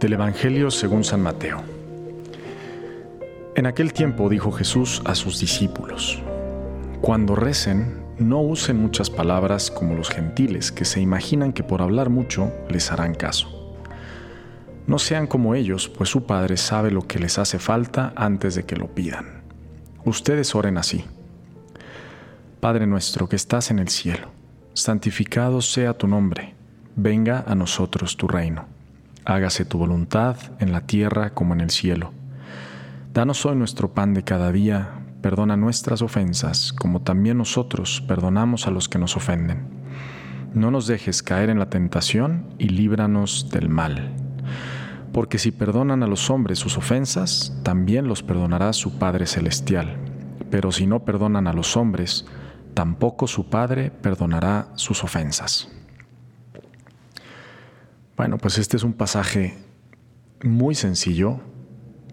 Del Evangelio según San Mateo. En aquel tiempo dijo Jesús a sus discípulos, Cuando recen, no usen muchas palabras como los gentiles, que se imaginan que por hablar mucho les harán caso. No sean como ellos, pues su Padre sabe lo que les hace falta antes de que lo pidan. Ustedes oren así. Padre nuestro que estás en el cielo, santificado sea tu nombre, venga a nosotros tu reino hágase tu voluntad en la tierra como en el cielo. Danos hoy nuestro pan de cada día, perdona nuestras ofensas, como también nosotros perdonamos a los que nos ofenden. No nos dejes caer en la tentación y líbranos del mal. Porque si perdonan a los hombres sus ofensas, también los perdonará su Padre Celestial. Pero si no perdonan a los hombres, tampoco su Padre perdonará sus ofensas. Bueno, pues este es un pasaje muy sencillo,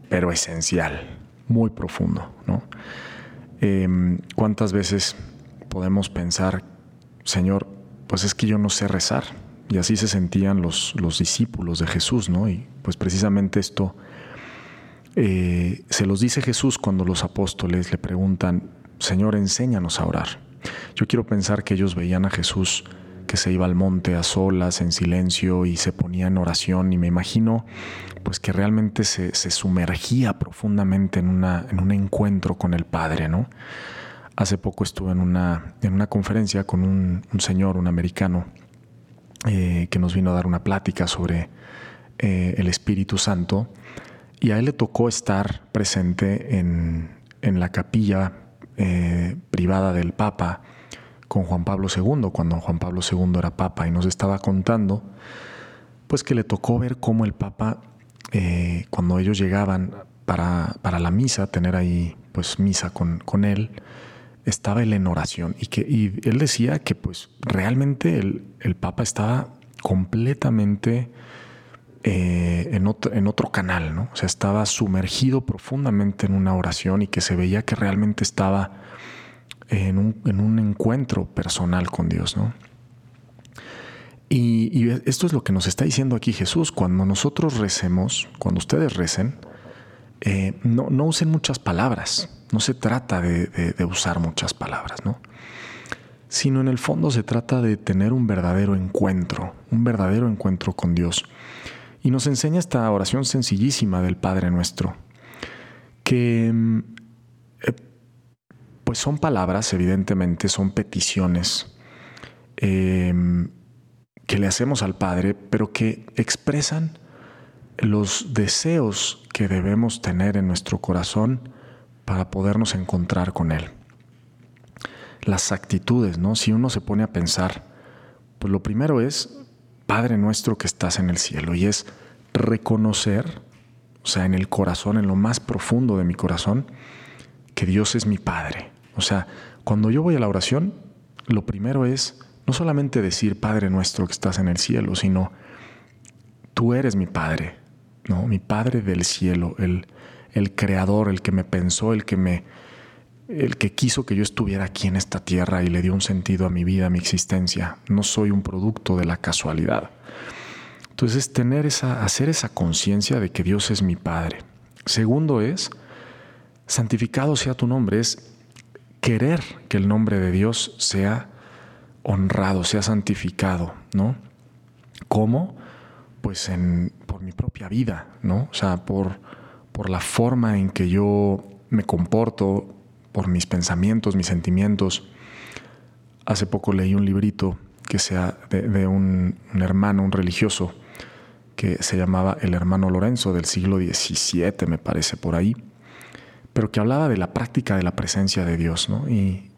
pero esencial, muy profundo, ¿no? Em, ¿Cuántas veces podemos pensar, Señor, pues es que yo no sé rezar? Y así se sentían los, los discípulos de Jesús, ¿no? Y pues precisamente esto eh, se los dice Jesús cuando los apóstoles le preguntan, Señor, enséñanos a orar. Yo quiero pensar que ellos veían a Jesús se iba al monte a solas, en silencio y se ponía en oración y me imagino pues que realmente se, sumergía profundamente en, una, en un encuentro con el Padre, ¿no? Hace poco estuve en una, en una conferencia con un, señor, un americano, eh, que nos vino a dar una plática sobre eh, el Espíritu Santo y a él le tocó estar presente en, en la capilla eh, privada del Papa con Juan Pablo II, cuando Juan Pablo II era papa, y nos estaba contando, pues que le tocó ver cómo el papa, eh, cuando ellos llegaban para, para, la misa, tener ahí pues misa con, con él, estaba él en oración y que y él decía que pues realmente el, el Papa estaba completamente eh, en, otro, en otro canal, ¿no? O sea, estaba sumergido profundamente en una oración y que se veía que realmente estaba en un, encuentro personal con Dios, ¿no? Y, esto es lo que nos está diciendo aquí Jesús. Cuando nosotros recemos, cuando ustedes recen, eh, no, usen muchas palabras. No se trata de, usar muchas palabras, ¿no? Sino en el fondo se trata de tener un verdadero encuentro, un verdadero encuentro con Dios. Y nos enseña esta oración sencillísima del Padre nuestro, que mm, son palabras, evidentemente, son peticiones em, que le hacemos al Padre, pero que expresan los deseos que debemos tener en nuestro corazón para podernos encontrar con Él. Las actitudes, ¿no? Si uno se pone a pensar, pues lo primero es, Padre nuestro que estás en el cielo, y es reconocer, o sea, en el corazón, en lo más profundo de mi corazón, que Dios es mi Padre, o sea, cuando yo voy a la oración, lo primero es no solamente decir Padre nuestro que estás en el cielo, sino tú eres mi Padre, ¿no? Mi Padre del cielo, el, el creador, el que me pensó, el que me el que quiso que yo estuviera aquí en esta tierra y le dio un sentido a mi vida, a mi existencia. No soy un producto de la casualidad. Entonces, tener esa, hacer esa conciencia de que Dios es mi Padre. Segundo es, santificado sea tu nombre, es querer que el nombre de Dios sea honrado, sea santificado, ¿no? ¿Cómo? Pues en, por mi propia vida, ¿no? O sea, por, por la forma en que yo me comporto, por mis pensamientos, mis sentimientos. Hace poco leí un librito que sea de, un, un, hermano, un religioso, que se llamaba El hermano Lorenzo del siglo XVII, me parece, por ahí pero que hablaba de la práctica de la presencia de Dios, ¿no? Y,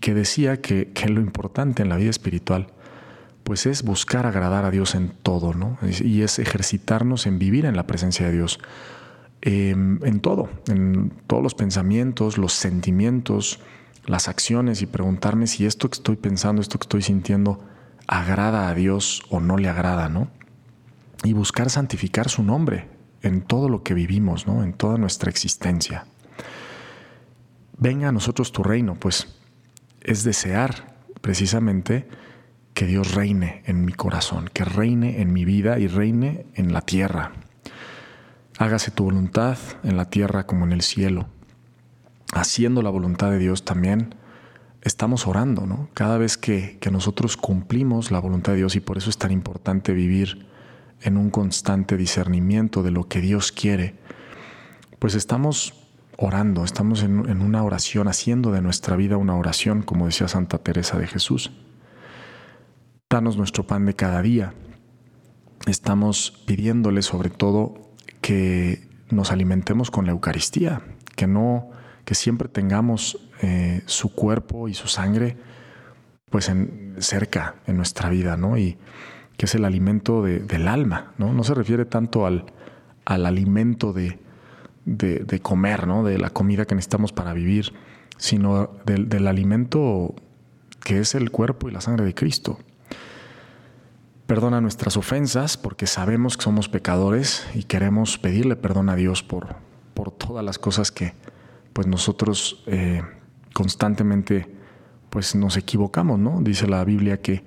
que decía que, lo importante en la vida espiritual, pues es buscar agradar a Dios en todo, ¿no? Y es ejercitarnos en vivir en la presencia de Dios, em, en todo, en todos los pensamientos, los sentimientos, las acciones y preguntarme si esto que estoy pensando, esto que estoy sintiendo, agrada a Dios o no le agrada, ¿no? Y buscar santificar su nombre en todo lo que vivimos, ¿no? En toda nuestra existencia venga a nosotros tu reino, pues es desear precisamente que Dios reine en mi corazón, que reine en mi vida y reine en la tierra. Hágase tu voluntad en la tierra como en el cielo. Haciendo la voluntad de Dios también estamos orando, ¿no? Cada vez que, que nosotros cumplimos la voluntad de Dios y por eso es tan importante vivir en un constante discernimiento de lo que Dios quiere, pues estamos orando, estamos en, en, una oración, haciendo de nuestra vida una oración, como decía Santa Teresa de Jesús. Danos nuestro pan de cada día. Estamos pidiéndole sobre todo que nos alimentemos con la Eucaristía, que no, que siempre tengamos eh, su cuerpo y su sangre pues en, cerca en nuestra vida, ¿no? Y que es el alimento del alma, ¿no? No se refiere tanto al, al alimento de, de, comer, ¿no? De la comida que necesitamos para vivir, sino del, alimento que es el cuerpo y la sangre de Cristo. Perdona nuestras ofensas porque sabemos que somos pecadores y queremos pedirle perdón a Dios por, por todas las cosas que pues nosotros eh, constantemente pues nos equivocamos, ¿no? Dice la Biblia que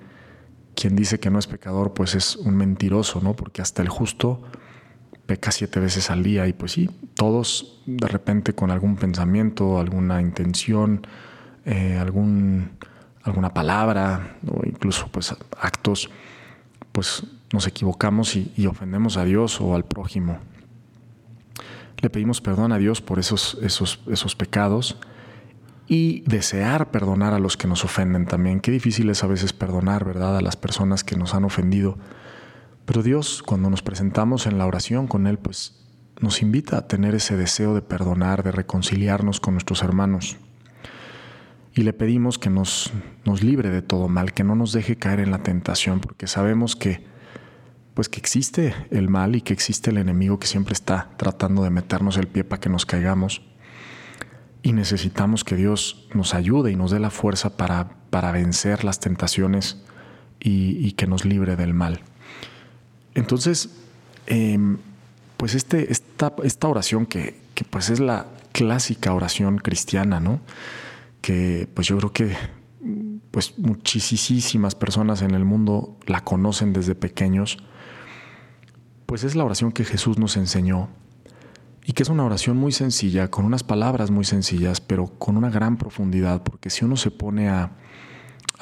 quien dice que no es pecador pues es un mentiroso, ¿no? Porque hasta el justo peca siete veces al día y pues sí, todos de repente con algún pensamiento, alguna intención, eh, algún, alguna palabra o incluso pues actos, pues nos equivocamos y, y ofendemos a Dios o al prójimo. Le pedimos perdón a Dios por esos, esos, esos pecados y desear perdonar a los que nos ofenden también. Qué difícil es a veces perdonar, ¿verdad?, a las personas que nos han ofendido. Pero Dios, cuando nos presentamos en la oración con Él, pues nos invita a tener ese deseo de perdonar, de reconciliarnos con nuestros hermanos. Y le pedimos que nos, nos libre de todo mal, que no nos deje caer en la tentación, porque sabemos que pues que existe el mal y que existe el enemigo que siempre está tratando de meternos el pie para que nos caigamos. Y necesitamos que Dios nos ayude y nos dé la fuerza para, para vencer las tentaciones y, que nos libre del mal. Entonces, em, pues este, esta, esta oración que, que, pues es la clásica oración cristiana, ¿no? Que pues yo creo que pues muchísimas personas en el mundo la conocen desde pequeños pues es la oración que Jesús nos enseñó y que es una oración muy sencilla, con unas palabras muy sencillas, pero con una gran profundidad, porque si uno se pone a,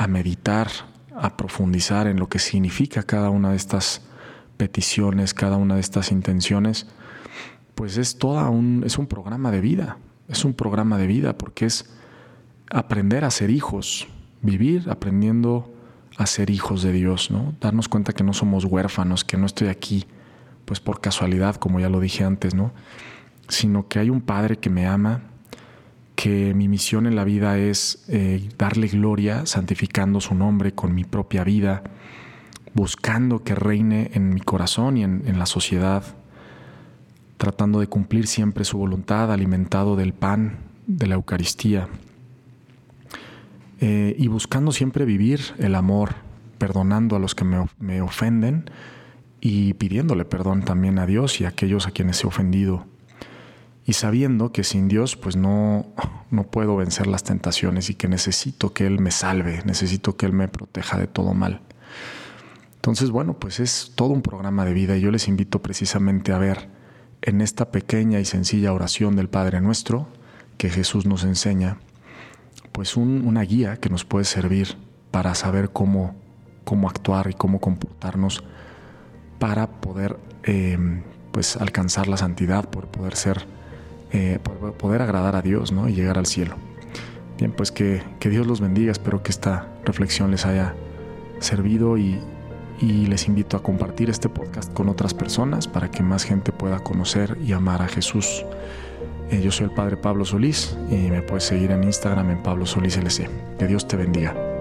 meditar, a profundizar en lo que significa cada una de estas peticiones, cada una de estas intenciones, pues es toda un, es un programa de vida, es un programa de vida, porque es aprender a ser hijos, vivir aprendiendo a ser hijos de Dios, ¿no? Darnos cuenta que no somos huérfanos, que no estoy aquí pues por casualidad, como ya lo dije antes, ¿no? Sino que hay un Padre que me ama, que mi misión en la vida es eh, darle gloria, santificando su nombre con mi propia vida, buscando que reine en mi corazón y en, la sociedad, tratando de cumplir siempre su voluntad, alimentado del pan, de la Eucaristía, eh, y buscando siempre vivir el amor, perdonando a los que me, me ofenden, y pidiéndole perdón también a Dios y a aquellos a quienes he ofendido. Y sabiendo que sin Dios pues no, no puedo vencer las tentaciones y que necesito que Él me salve, necesito que Él me proteja de todo mal. Entonces, bueno, pues es todo un programa de vida y yo les invito precisamente a ver en esta pequeña y sencilla oración del Padre Nuestro que Jesús nos enseña, pues una guía que nos puede servir para saber cómo, cómo actuar y cómo comportarnos para poder eh, pues alcanzar la santidad, por poder ser, eh, por poder agradar a Dios ¿no? y llegar al cielo. Bien, pues que, que, Dios los bendiga, espero que esta reflexión les haya servido y, y les invito a compartir este podcast con otras personas para que más gente pueda conocer y amar a Jesús. Eh, yo soy el Padre Pablo Solís y me puedes seguir en Instagram en Pablo Solís LC. Que Dios te bendiga.